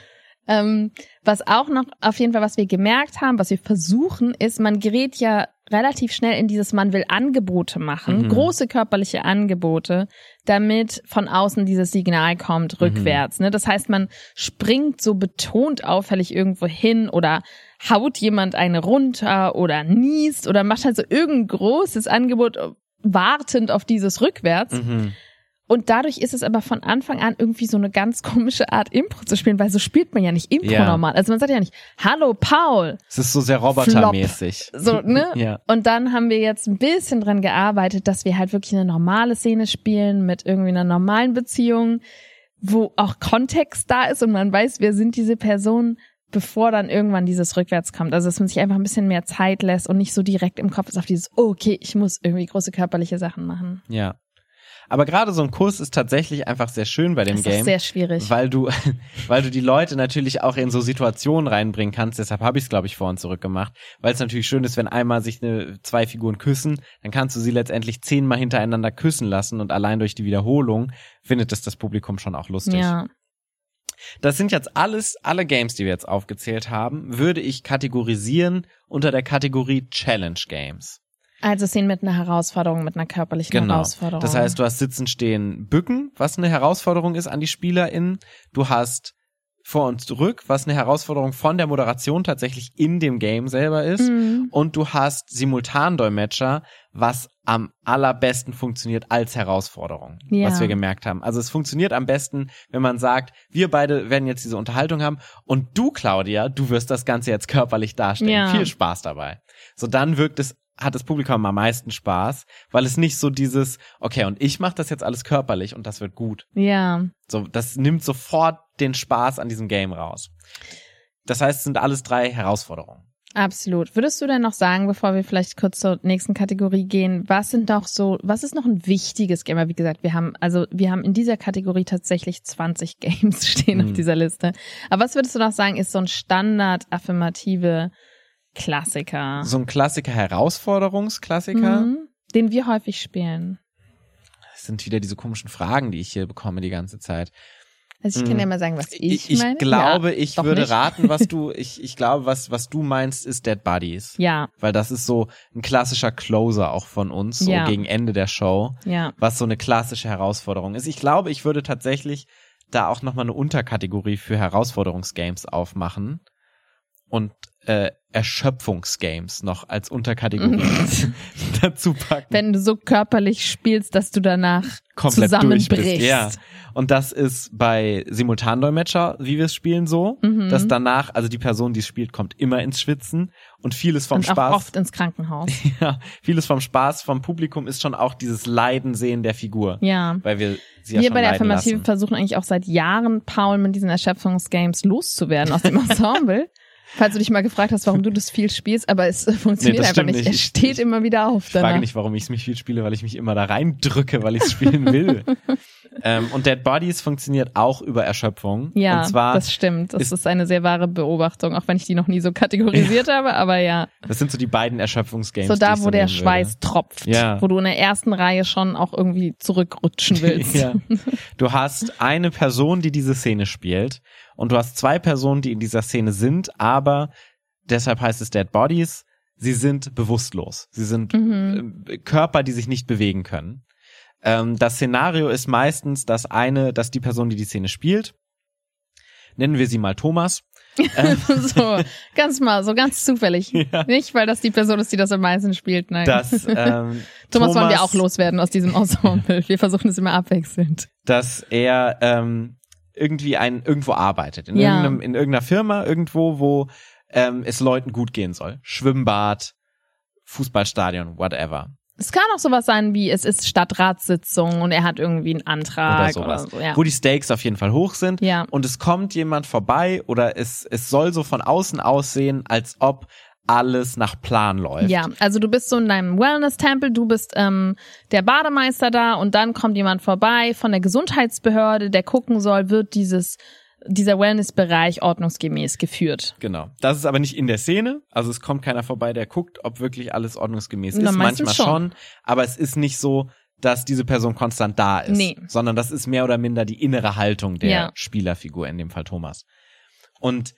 Ähm, was auch noch, auf jeden Fall, was wir gemerkt haben, was wir versuchen, ist, man gerät ja relativ schnell in dieses, man will Angebote machen, Mhm. große körperliche Angebote, damit von außen dieses Signal kommt, Mhm. rückwärts. Ne? Das heißt, man springt so betont auffällig irgendwo hin oder haut jemand eine runter oder niest oder macht halt so irgendein großes Angebot, wartend auf dieses Rückwärts. Mhm. Und dadurch ist es aber von Anfang an irgendwie so eine ganz komische Art, Impro zu spielen, weil so spielt man ja nicht Impro Ja. normal. Also man sagt ja nicht, hallo Paul, Es ist so sehr robotermäßig. so, ne? Ja. Und dann haben wir jetzt ein bisschen dran gearbeitet, dass wir halt wirklich eine normale Szene spielen mit irgendwie einer normalen Beziehung, wo auch Kontext da ist und man weiß, wer sind diese Personen bevor dann irgendwann dieses Rückwärts kommt. Also dass man sich einfach ein bisschen mehr Zeit lässt und nicht so direkt im Kopf ist auf dieses, oh, okay, ich muss irgendwie große körperliche Sachen machen. Ja. Aber gerade so ein Kurs ist tatsächlich einfach sehr schön bei dem Das Game. ist sehr schwierig. weil du, weil du die Leute natürlich auch in so Situationen reinbringen kannst. Deshalb habe ich es, glaube ich, vor und zurück gemacht. Weil es natürlich schön ist, wenn einmal sich eine, zwei Figuren küssen, dann kannst du sie letztendlich zehnmal hintereinander küssen lassen und allein durch die Wiederholung findet es das Publikum schon auch lustig. ja. Das sind jetzt alles, alle Games, die wir jetzt aufgezählt haben, würde ich kategorisieren unter der Kategorie Challenge Games. Also Szenen mit einer Herausforderung, mit einer körperlichen Genau. Herausforderung. Das heißt, du hast Sitzen, Stehen, Bücken, was eine Herausforderung ist an die SpielerInnen. Du hast vor und zurück, was eine Herausforderung von der Moderation tatsächlich in dem Game selber ist. Mhm. Und du hast Simultandolmetscher, was am allerbesten funktioniert als Herausforderung, Ja. was wir gemerkt haben. Also es funktioniert am besten, wenn man sagt, wir beide werden jetzt diese Unterhaltung haben und du, Claudia, du wirst das Ganze jetzt körperlich darstellen. Ja. Viel Spaß dabei. So dann wirkt es hat das Publikum am meisten Spaß, weil es nicht so dieses, okay, und ich mache das jetzt alles körperlich und das wird gut. Ja. So, das nimmt sofort den Spaß an diesem Game raus. Das heißt, es sind alles drei Herausforderungen. Absolut. Würdest du denn noch sagen, bevor wir vielleicht kurz zur nächsten Kategorie gehen, was sind doch so, was ist noch ein wichtiges Game? Wie gesagt, wir haben, also wir haben in dieser Kategorie tatsächlich 20 Games stehen auf Mhm. dieser Liste. Aber was würdest du noch sagen, ist so ein Standard affirmative Klassiker, So ein Klassiker, Herausforderungsklassiker. mhm. den wir häufig spielen? Das sind wieder diese komischen Fragen, die ich hier bekomme die ganze Zeit. Also ich kann Mhm. ja mal sagen, was ich, ich meine. glaube, ja, ich würde nicht. raten, was du, ich, ich glaube, was, was du meinst, ist Dead Buddies. Ja, Weil das ist so ein klassischer Closer auch von uns, so Ja. gegen Ende der Show. ja. was so eine klassische Herausforderung ist. Ich glaube, ich würde tatsächlich da auch nochmal eine Unterkategorie für Herausforderungsgames aufmachen und äh, Erschöpfungsgames noch als Unterkategorie dazu packen. Wenn du so körperlich spielst, dass du danach Komplett zusammenbrichst. Ja. Und das ist bei Simultandolmetscher, wie wir es spielen, so, Mhm. dass danach, also die Person, die es spielt, kommt immer ins Schwitzen und vieles vom Und auch Spaß. oft ins Krankenhaus. Ja, vieles vom Spaß vom Publikum ist schon auch dieses Leiden sehen der Figur. Ja. Weil wir sie ja Wir schon bei der Affirmative lassen. versuchen eigentlich auch seit Jahren, Paul mit diesen Erschöpfungsgames loszuwerden aus dem Ensemble. Falls du dich mal gefragt hast, warum du das viel spielst, aber es äh, funktioniert das einfach nicht. nicht. Er Ich- steht ich- immer wieder auf Ich danach. frage nicht, warum ich es mich viel spiele, weil ich mich immer da reindrücke, weil ich es spielen will. ähm, und Dead Bodies funktioniert auch über Erschöpfung. Ja, das stimmt. Das ist- ist, eine sehr wahre Beobachtung, auch wenn ich die noch nie so kategorisiert habe, aber ja. das sind so die beiden Erschöpfungsgames. So da, wo der nehmen Schweiß tropft, Ja. wo du in der ersten Reihe schon auch irgendwie zurückrutschen würde. willst. ja. Du hast eine Person, die diese Szene spielt und du hast zwei Personen, die in dieser Szene sind, aber deshalb heißt es Dead Bodies. Sie sind bewusstlos. Sie sind Mhm. äh, Körper, die sich nicht bewegen können. Ähm, das Szenario ist meistens, dass eine, dass die Person, die die Szene spielt, nennen wir sie mal Thomas, ähm, so, ganz mal, so ganz zufällig. Ja. Nicht, weil das die Person ist, die das am meisten spielt, nein. dass ähm, Thomas, wollen wir auch loswerden aus diesem Ensemble. Wir versuchen es immer abwechselnd. dass er ähm, irgendwie ein irgendwo arbeitet in Ja. irgendeinem in irgendeiner Firma irgendwo, wo ähm, es Leuten gut gehen soll, Schwimmbad, Fußballstadion, whatever. Es kann auch sowas sein wie, es ist Stadtratssitzung und er hat irgendwie einen Antrag oder oder, sowas, so. Ja. wo die Stakes auf jeden Fall hoch sind Ja. und es kommt jemand vorbei oder es es soll so von außen aussehen, als ob alles nach Plan läuft. Ja, also du bist so in deinem Wellness-Tempel, du bist ähm, der Bademeister da und dann kommt jemand vorbei von der Gesundheitsbehörde, der gucken soll, wird dieses dieser Wellness-Bereich ordnungsgemäß geführt. Genau. Das ist aber nicht in der Szene. Also es kommt keiner vorbei, der guckt, ob wirklich alles ordnungsgemäß Na, ist. Manchmal schon. schon. Aber es ist nicht so, dass diese Person konstant da ist. Nee. Sondern das ist mehr oder minder die innere Haltung der Ja. Spielerfigur, in dem Fall Thomas. Und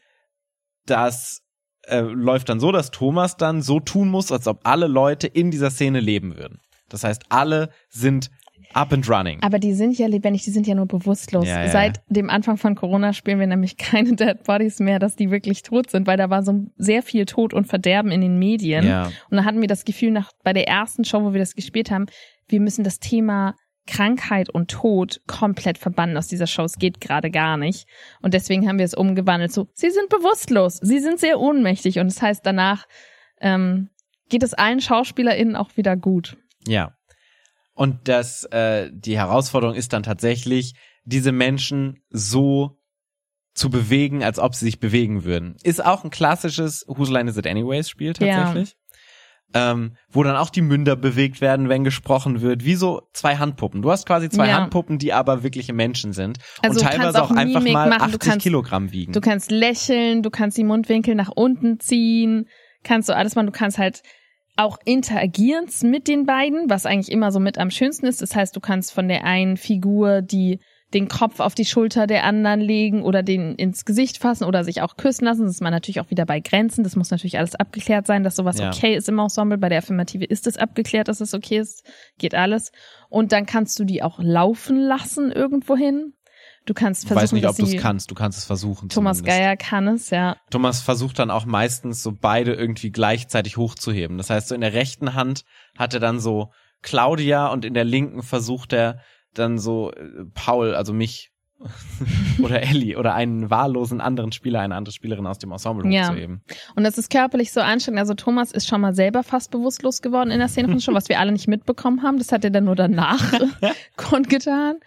das äh, läuft dann so, dass Thomas dann so tun muss, als ob alle Leute in dieser Szene leben würden. Das heißt, alle sind up and running. Aber die sind ja lebendig, die sind ja nur bewusstlos. Ja, ja, Seit dem Anfang von Corona spielen wir nämlich keine Dead Bodies mehr, dass die wirklich tot sind, weil da war so sehr viel Tod und Verderben in den Medien. Ja. Und da hatten wir das Gefühl, nach, bei der ersten Show, wo wir das gespielt haben, wir müssen das Thema Krankheit und Tod komplett verbannen aus dieser Show. Es geht gerade gar nicht. Und deswegen haben wir es umgewandelt. So, sie sind bewusstlos, sie sind sehr ohnmächtig. Und das heißt, danach ähm, geht es allen SchauspielerInnen auch wieder gut. Ja. Und das, äh, die Herausforderung ist dann tatsächlich, diese Menschen so zu bewegen, als ob sie sich bewegen würden. Ist auch ein klassisches Whose Line Is It Anyways Spiel tatsächlich. Ähm, wo dann auch die Münder bewegt werden, wenn gesprochen wird, wie so zwei Handpuppen. Du hast quasi zwei Ja. Handpuppen, die aber wirkliche Menschen sind Also und teilweise auch auch, einfach mal machen, du 80 kannst- Kilogramm wiegen. Du kannst lächeln, du kannst die Mundwinkel nach unten ziehen, kannst du alles machen. Du kannst halt auch interagieren mit den beiden, was eigentlich immer so mit am schönsten ist. Das heißt, du kannst von der einen Figur die den Kopf auf die Schulter der anderen legen oder den ins Gesicht fassen oder sich auch küssen lassen. Das ist man natürlich auch wieder bei Grenzen. Das muss natürlich alles abgeklärt sein, dass sowas Ja. okay ist im Ensemble. Bei der Affirmative ist es abgeklärt, dass es okay ist. Geht alles. Und dann kannst du die auch laufen lassen irgendwohin. Du kannst ich versuchen, weiß nicht, ob du es kannst. Du kannst es versuchen. Thomas zumindest. Geier kann es, ja. Thomas versucht dann auch meistens so beide irgendwie gleichzeitig hochzuheben. Das heißt, so in der rechten Hand hat er dann so Claudia und in der linken versucht er dann so äh, Paul, also mich oder Ellie oder einen wahllosen anderen Spieler, eine andere Spielerin aus dem Ensemble Ja. hochzuheben. Und das ist körperlich so anstrengend. Also Thomas ist schon mal selber fast bewusstlos geworden in der Szene von schon, was wir alle nicht mitbekommen haben. Das hat er dann nur danach kundgetan.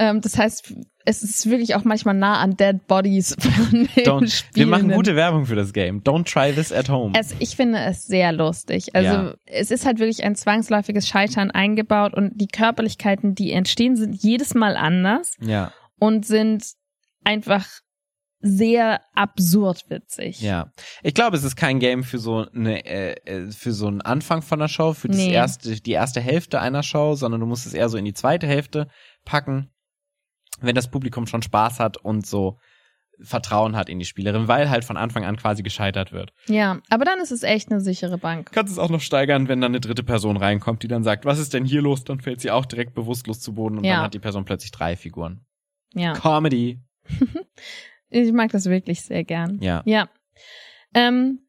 Ähm, das heißt, es ist wirklich auch manchmal nah an Dead Bodies von den Don't, wir machen gute Werbung für das Game. Don't try this at home. Es, ich finde es sehr lustig. Also Ja. es ist halt wirklich ein zwangsläufiges Scheitern eingebaut und die Körperlichkeiten, die entstehen, sind jedes Mal anders ja, und sind einfach sehr absurd witzig. ja. Ich glaube, es ist kein Game für so eine, äh, äh, für so einen Anfang von der Show, für das Nee. erste, die erste Hälfte einer Show, sondern du musst es eher so in die zweite Hälfte packen, wenn das Publikum schon Spaß hat und so Vertrauen hat in die Spielerin, weil halt von Anfang an quasi gescheitert wird. Ja, aber dann ist es echt eine sichere Bank. Du kannst es auch noch steigern, wenn dann eine dritte Person reinkommt, die dann sagt, was ist denn hier los? Dann fällt sie auch direkt bewusstlos zu Boden und Ja. dann hat die Person plötzlich drei Figuren. Ja. Comedy. Ich mag das wirklich sehr gern. Ja. Ja. Ähm,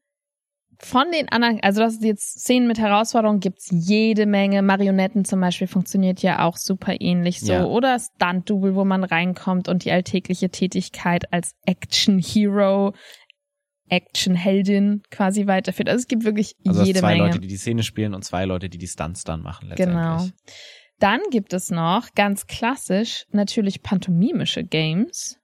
von den anderen, also das ist jetzt Szenen mit Herausforderungen gibt's jede Menge. Marionetten zum Beispiel funktioniert ja auch super ähnlich so. Ja. Oder Stunt-Double, wo man reinkommt und die alltägliche Tätigkeit als Action-Hero, Action-Heldin quasi weiterführt. Also es gibt wirklich Also jede zwei Menge. Leute, die die Szene spielen und zwei Leute, die die Stunts dann machen letztendlich. Genau. Dann gibt es noch ganz klassisch natürlich pantomimische Games,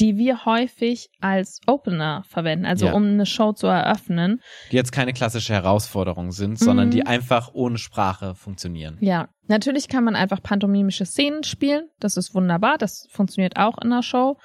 die wir häufig als Opener verwenden, also Ja. um eine Show zu eröffnen. Die jetzt keine klassische Herausforderung sind, sondern Mhm. die einfach ohne Sprache funktionieren. Ja, natürlich kann man einfach pantomimische Szenen spielen. Das ist wunderbar. Das funktioniert auch in der Show.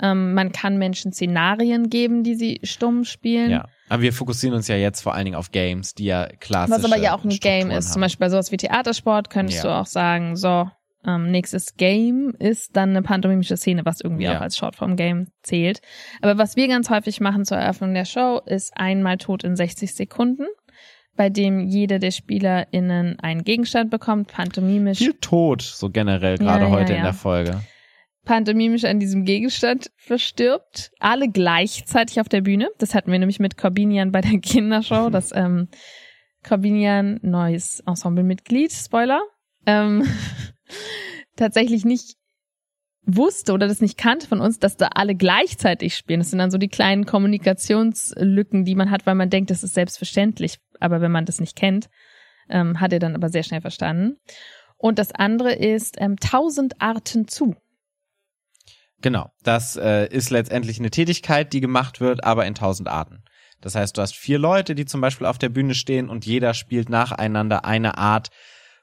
Ähm, man kann Menschen Szenarien geben, die sie stumm spielen. Ja. Aber wir fokussieren uns ja jetzt vor allen Dingen auf Games, die ja klassisch Was aber ja auch ein Game ist. Zum Beispiel bei sowas wie Theatersport könntest Ja. du auch sagen, so, ähm, nächstes Game ist dann eine pantomimische Szene, was irgendwie Ja. auch als Shortform-Game zählt. Aber was wir ganz häufig machen zur Eröffnung der Show, ist einmal tot in 60 Sekunden, bei dem jeder der SpielerInnen einen Gegenstand bekommt, pantomimisch, Viel Tod, so generell, Ja, gerade ja, heute in ja. der Folge. pantomimisch an diesem Gegenstand verstirbt. Alle gleichzeitig auf der Bühne. Das hatten wir nämlich mit Corbinian bei der Kindershow. Das ähm, Corbinian, neues Ensemblemitglied, Spoiler, ähm, tatsächlich nicht wusste oder das nicht kannte von uns, dass da alle gleichzeitig spielen. Das sind dann so die kleinen Kommunikationslücken, die man hat, weil man denkt, das ist selbstverständlich. Aber wenn man das nicht kennt, ähm, hat er dann aber sehr schnell verstanden. Und das andere ist ähm, tausend Arten zu. Genau. Das äh, ist letztendlich eine Tätigkeit, die gemacht wird, aber in tausend Arten. Das heißt, du hast vier Leute, die zum Beispiel auf der Bühne stehen und jeder spielt nacheinander eine Art,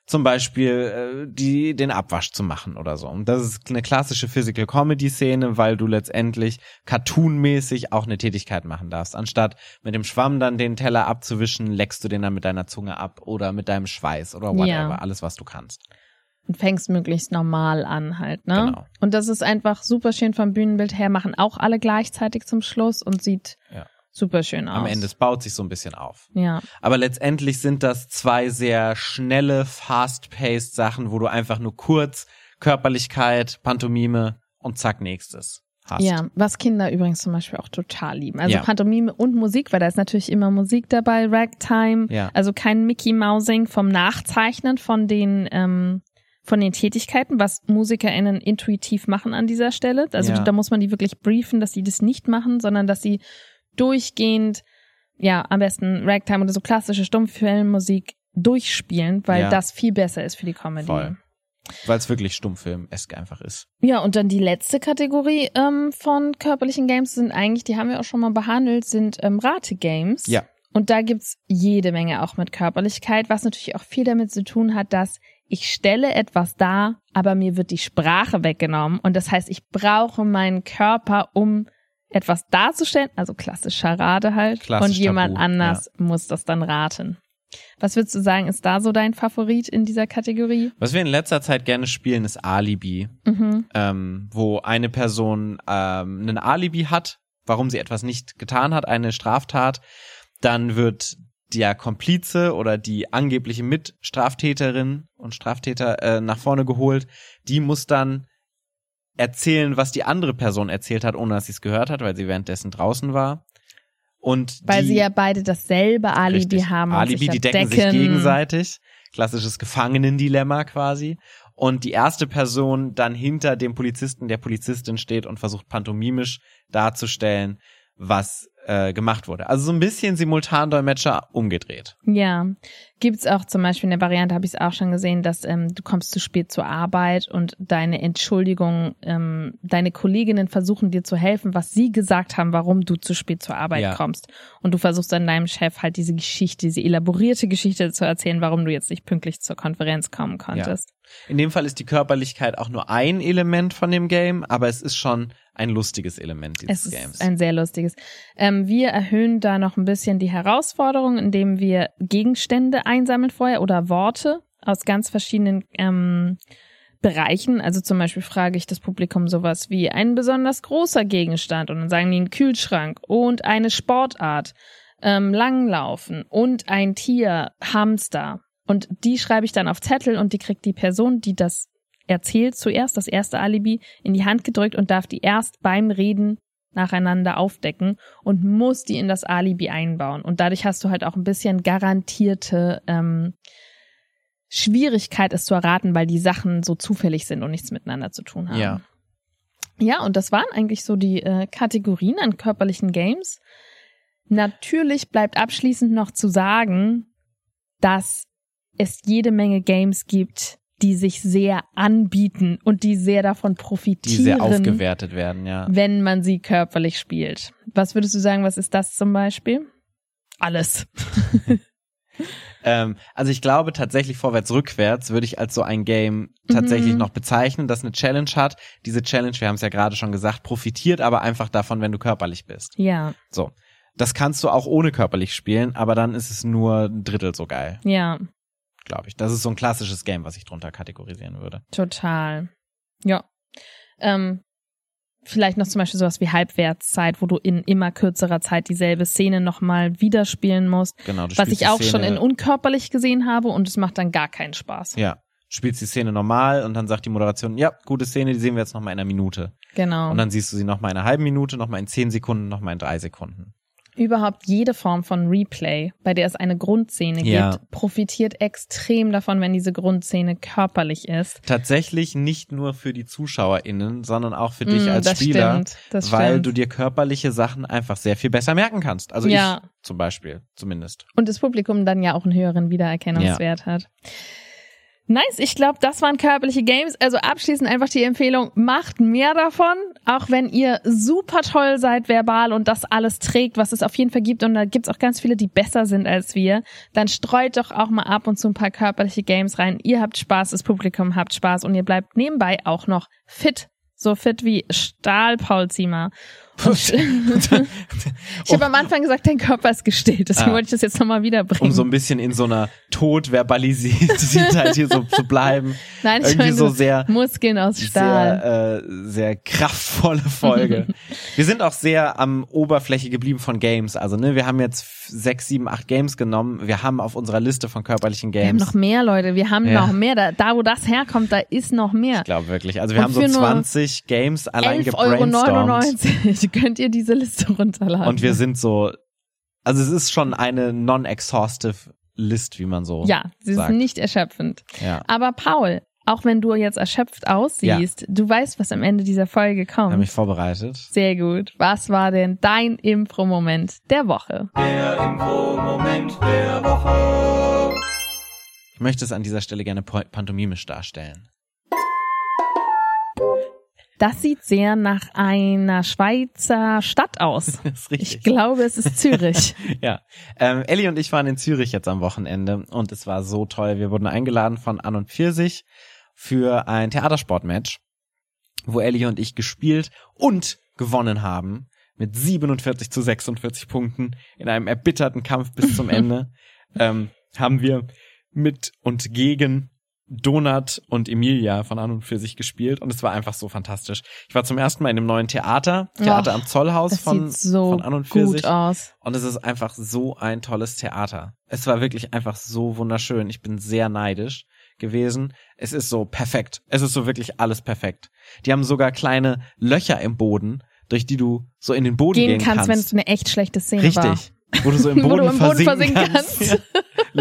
zum Beispiel äh, die den Abwasch zu machen oder so. Und das ist eine klassische Physical Comedy Szene, weil du letztendlich cartoonmäßig auch eine Tätigkeit machen darfst. Anstatt mit dem Schwamm dann den Teller abzuwischen, leckst du den dann mit deiner Zunge ab oder mit deinem Schweiß oder whatever, Ja. alles was du kannst. und fängst möglichst normal an halt, ne? Genau. Und das ist einfach super schön vom Bühnenbild her, machen auch alle gleichzeitig zum Schluss und sieht Ja. Super schön aus. Am Ende, es baut sich so ein bisschen auf. Ja, Aber letztendlich sind das zwei sehr schnelle, fast-paced Sachen, wo du einfach nur kurz Körperlichkeit, Pantomime und zack, nächstes hast. ja, was Kinder übrigens zum Beispiel auch total lieben. Also Ja. Pantomime und Musik, weil da ist natürlich immer Musik dabei, Ragtime, Ja. also kein Mickey Mousing vom Nachzeichnen von den ähm, von den Tätigkeiten, was MusikerInnen intuitiv machen an dieser Stelle. Also Ja. da muss man die wirklich briefen, dass sie das nicht machen, sondern dass sie durchgehend, ja, am besten Ragtime oder so klassische Stummfilmmusik durchspielen, weil Ja. das viel besser ist für die Comedy. Voll. Weil es wirklich Stummfilm-esk einfach ist. Ja, und dann die letzte Kategorie ähm, von körperlichen Games sind eigentlich, die haben wir auch schon mal behandelt, sind ähm, Rate-Games. Ja. Und da gibt's jede Menge auch mit Körperlichkeit, was natürlich auch viel damit zu tun hat, dass ich stelle etwas dar, aber mir wird die Sprache weggenommen. Und das heißt, ich brauche meinen Körper, um etwas darzustellen, also klassisch Charade halt. Klassisch und jemand Tabu, anders muss das dann raten. Was würdest du sagen, ist da so dein Favorit in dieser Kategorie? Was wir in letzter Zeit gerne spielen, ist Alibi, Mhm. ähm, wo eine Person ähm, ein Alibi hat, warum sie etwas nicht getan hat, eine Straftat. Dann wird der Komplize oder die angebliche Mitstraftäterin und Straftäter äh, nach vorne geholt. Die muss dann erzählen, was die andere Person erzählt hat, ohne dass sie es gehört hat, weil sie währenddessen draußen war. Und Weil die, sie ja beide dasselbe Alibi Richtig. haben. Alibi, die ja decken, sich gegenseitig. Klassisches Gefangenendilemma quasi. Und die erste Person dann hinter dem Polizisten, der Polizistin steht und versucht pantomimisch darzustellen, was äh, gemacht wurde. Also so ein bisschen Simultandolmetscher umgedreht. Ja, gibt's auch zum Beispiel in der Variante, habe ich es auch schon gesehen, dass ähm, du kommst zu spät zur Arbeit und deine Entschuldigung, ähm, deine Kolleginnen versuchen dir zu helfen, was sie gesagt haben, warum du zu spät zur Arbeit Ja. kommst. Und du versuchst dann deinem Chef halt diese Geschichte, diese elaborierte Geschichte zu erzählen, warum du jetzt nicht pünktlich zur Konferenz kommen konntest. In dem Fall ist die Körperlichkeit auch nur ein Element von dem Game, aber es ist schon ein lustiges Element Es dieses ist Games. ein sehr lustiges. Ähm, wir erhöhen da noch ein bisschen die Herausforderung, indem wir Gegenstände einsammeln vorher oder Worte aus ganz verschiedenen ähm, Bereichen. Also zum Beispiel frage ich das Publikum sowas wie ein besonders großer Gegenstand und dann sagen die einen Kühlschrank und eine Sportart, ähm, Langlaufen und ein Tier, Hamster. Und die schreibe ich dann auf Zettel und die kriegt die Person, die das erzählt, zuerst das erste Alibi in die Hand gedrückt und darf die erst beim Reden nacheinander aufdecken und muss die in das Alibi einbauen. Und dadurch hast du halt auch ein bisschen garantierte ähm, Schwierigkeit, es zu erraten, weil die Sachen so zufällig sind und nichts miteinander zu tun haben. Ja. Ja, und das waren eigentlich so die äh, Kategorien an körperlichen Games. Natürlich bleibt abschließend noch zu sagen, dass es jede Menge Games gibt, die sich sehr anbieten und die sehr davon die profitieren sehr aufgewertet werden, ja. wenn man sie körperlich spielt. Was würdest du sagen, was ist das zum Beispiel? Alles. Ähm, also ich glaube tatsächlich vorwärts rückwärts würde ich als so ein Game tatsächlich Mhm. noch bezeichnen, das eine Challenge hat. Diese Challenge, wir haben es ja gerade schon gesagt, profitiert aber einfach davon, wenn du körperlich bist. Ja, So. Das kannst du auch ohne körperlich spielen, aber dann ist es nur ein Drittel so geil, ja, glaube ich. Das ist so ein klassisches Game, was ich drunter kategorisieren würde. total. Ja. Ähm, vielleicht noch zum Beispiel sowas wie Halbwertszeit, wo du in immer kürzerer Zeit dieselbe Szene nochmal wieder spielen musst. Genau. Du Was ich auch schon Szene- in unkörperlich gesehen habe und es macht dann gar keinen Spaß. Ja. Spielst die Szene normal und dann sagt die Moderation, ja, gute Szene, die sehen wir jetzt nochmal in einer Minute. Genau. Und dann siehst du sie nochmal in einer halben Minute, nochmal in zehn Sekunden, nochmal in drei Sekunden. Überhaupt jede Form von Replay, bei der es eine Grundszene Ja. gibt, profitiert extrem davon, wenn diese Grundszene körperlich ist. Tatsächlich nicht nur für die ZuschauerInnen, sondern auch für dich Mm, als das Spieler, stimmt, das weil stimmt. du dir körperliche Sachen einfach sehr viel besser merken kannst. Also Ja. ich zum Beispiel, zumindest. Und das Publikum dann ja auch einen höheren Wiedererkennungswert hat. Nice, ich glaube, das waren körperliche Games. Also abschließend einfach die Empfehlung, macht mehr davon, auch wenn ihr super toll seid verbal und das alles trägt, was es auf jeden Fall gibt. Und da gibt's auch ganz viele, die besser sind als wir. Dann streut doch auch mal ab und zu ein paar körperliche Games rein. Ihr habt Spaß, das Publikum habt Spaß und ihr bleibt nebenbei auch noch fit. So fit wie Stahl, Paul Ziemer. Ich habe am Anfang gesagt, dein Körper ist gestillt, deswegen Ah. wollte ich das jetzt nochmal wiederbringen. Um so ein bisschen in so einer Todverbalisiertheit hier so zu bleiben. Nein, ich Irgendwie meine so sehr, Muskeln aus Stahl. sehr, äh, sehr kraftvolle Folge. wir sind auch sehr am Oberfläche geblieben von Games. Also, ne, wir haben jetzt sechs, sieben, acht Games genommen. Wir haben auf unserer Liste von körperlichen wir haben Games. noch mehr, Leute. Wir haben Ja. noch mehr. Da, da, wo das herkommt, da ist noch mehr. ich glaube wirklich. Also wir Und haben so für nur 20 Games allein 11,99 Euro gebrainstormt. könnt ihr diese Liste runterladen. Und wir sind so, also es ist schon eine non-exhaustive List, wie man so ja, sie ist sagt. nicht erschöpfend. Ja. Aber Paul, auch wenn du jetzt erschöpft aussiehst, du weißt, was am Ende dieser Folge Ich habe kommt. mich vorbereitet. Sehr gut. Was war denn dein Impro-Moment der Woche? Der Impro-Moment der Woche. Ich möchte es an dieser Stelle gerne pantomimisch darstellen. Das sieht sehr nach einer Schweizer Stadt aus. Das ist richtig. Ich glaube, es ist Zürich. Ja, ähm, Ellie und ich waren in Zürich jetzt am Wochenende und es war so toll. Wir wurden eingeladen von An und Pfirsich für ein Theatersportmatch, wo Ellie und ich gespielt und gewonnen haben mit 47 zu 46 Punkten in einem erbitterten Kampf bis zum Ende. ähm, haben wir mit und gegen Donat und Emilia von An und Pfirsich gespielt und es war einfach so fantastisch. Ich war zum ersten Mal in einem neuen Theater, Theater Och, am Zollhaus von, so von An und Pfirsich. gut aus. Und es ist einfach so ein tolles Theater. Es war wirklich einfach so wunderschön. Ich bin sehr neidisch gewesen. Es ist so perfekt. Es ist so wirklich alles perfekt. Die haben sogar kleine Löcher im Boden, durch die du so in den Boden Gehen gehen kannst, wenn es eine echt schlechte Szene war. Richtig. Wo du so im Wo Boden, du im Boden versinken, versinken kannst. kannst. Ja,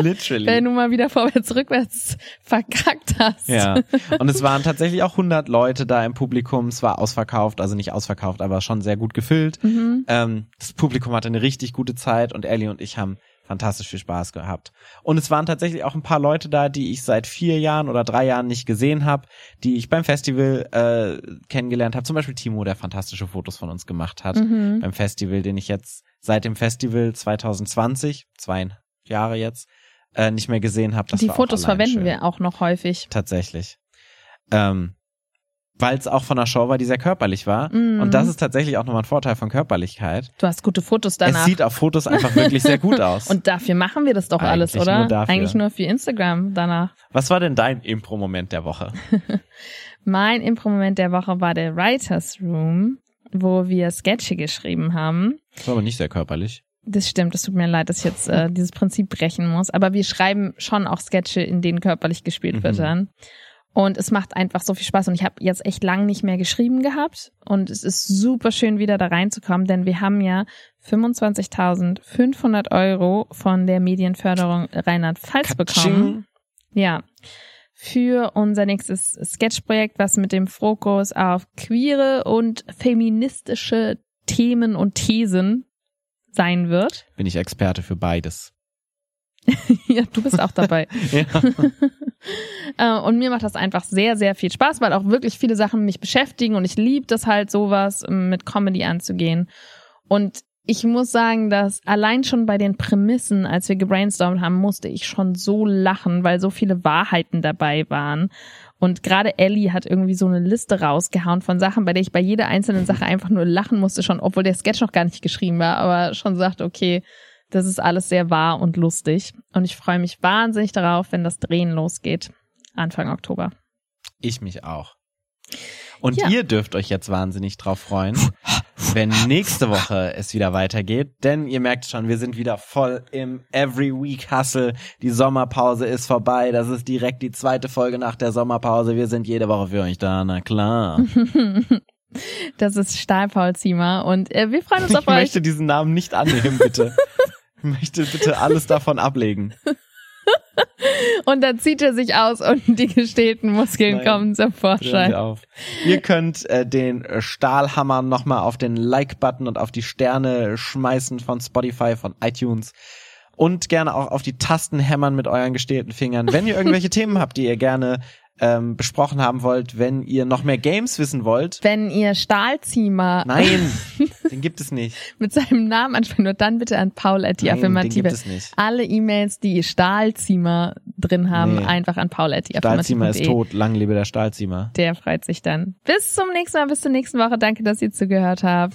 literally. Wenn du mal wieder vorwärts, rückwärts verkackt hast. Ja, und es waren tatsächlich auch 100 Leute da im Publikum. Es war ausverkauft, also nicht ausverkauft, aber schon sehr gut gefüllt. Mhm. Ähm, das Publikum hatte eine richtig gute Zeit und Ellie und ich haben fantastisch viel Spaß gehabt. Und es waren tatsächlich auch ein paar Leute da, die ich seit vier Jahren oder drei Jahren nicht gesehen habe, die ich beim Festival äh, kennengelernt habe. Zum Beispiel Timo, der fantastische Fotos von uns gemacht hat Mhm. beim Festival, den ich jetzt seit dem Festival 2020, zwei Jahre jetzt, äh, nicht mehr gesehen habe. Die Fotos verwenden wir auch noch häufig. Tatsächlich. Ähm, Weil es auch von der Show war, die sehr körperlich war. Mhm. Und das ist tatsächlich auch nochmal ein Vorteil von Körperlichkeit. Du hast gute Fotos danach. Es sieht auf Fotos einfach wirklich sehr gut aus. Und dafür machen wir das doch alles, Eigentlich oder? nur dafür. Eigentlich nur für Instagram danach. Was war denn dein Impro-Moment der Woche? Mein Impro-Moment der Woche war der Writers Room, wo wir Sketche geschrieben haben. Das war aber nicht sehr körperlich. Das stimmt, es tut mir leid, dass ich jetzt äh, dieses Prinzip brechen muss. Aber wir schreiben schon auch Sketche, in denen körperlich gespielt wird Mhm. dann. Und es macht einfach so viel Spaß. Und ich habe jetzt echt lang nicht mehr geschrieben gehabt. Und es ist super schön, wieder da reinzukommen, denn wir haben ja 25.500 Euro von der Medienförderung Rheinland-Pfalz bekommen. Ja. Für unser nächstes Sketchprojekt, was mit dem Fokus auf queere und feministische Themen und Thesen sein wird. Bin ich Experte für beides. ja, du bist auch dabei. Ja. Äh, und mir macht das einfach sehr, sehr viel Spaß, weil auch wirklich viele Sachen mich beschäftigen und ich liebe das halt, sowas ähm, mit Comedy anzugehen. Und ich muss sagen, dass allein schon bei den Prämissen, als wir gebrainstormt haben, musste ich schon so lachen, weil so viele Wahrheiten dabei waren. Und gerade Ellie hat irgendwie so eine Liste rausgehauen von Sachen, bei der ich bei jeder einzelnen Sache einfach nur lachen musste, schon, obwohl der Sketch noch gar nicht geschrieben war, aber schon sagt, okay, das ist alles sehr wahr und lustig. Und ich freue mich wahnsinnig darauf, wenn das Drehen losgeht. Anfang Oktober. Ich mich auch. Und Ja. ihr dürft euch jetzt wahnsinnig drauf freuen, wenn nächste Woche es wieder weitergeht. Denn ihr merkt schon, wir sind wieder voll im Every Week Hustle. Die Sommerpause ist vorbei. Das ist direkt die zweite Folge nach der Sommerpause. Wir sind jede Woche für euch da. Na klar. Das ist Stahlpaul Ziemer und äh, wir freuen uns Ich auf euch. möchte diesen Namen nicht annehmen, bitte. Ich möchte bitte alles davon ablegen. Und dann zieht er sich aus und die gestählten Muskeln Nein. kommen zum Vorschein. auf. Ihr könnt äh, den Stahlhammer nochmal auf den Like-Button und auf die Sterne schmeißen von Spotify, von iTunes. Und gerne auch auf die Tasten hämmern mit euren gestählten Fingern. Wenn ihr irgendwelche Themen habt, die ihr gerne ähm, besprochen haben wollt, wenn ihr noch mehr Games wissen wollt. Wenn ihr Stahlziemer Nein, den gibt es nicht. mit seinem Namen ansprechen, nur dann bitte an Paul at die Nein, den Affirmative. gibt es nicht. Alle E-Mails, die Stahlziemer drin haben, Nee. einfach an paul at die Stahlziemer ist tot. Lang lebe der Stahlziemer. Der freut sich dann. Bis zum nächsten Mal, bis zur nächsten Woche. Danke, dass ihr zugehört habt.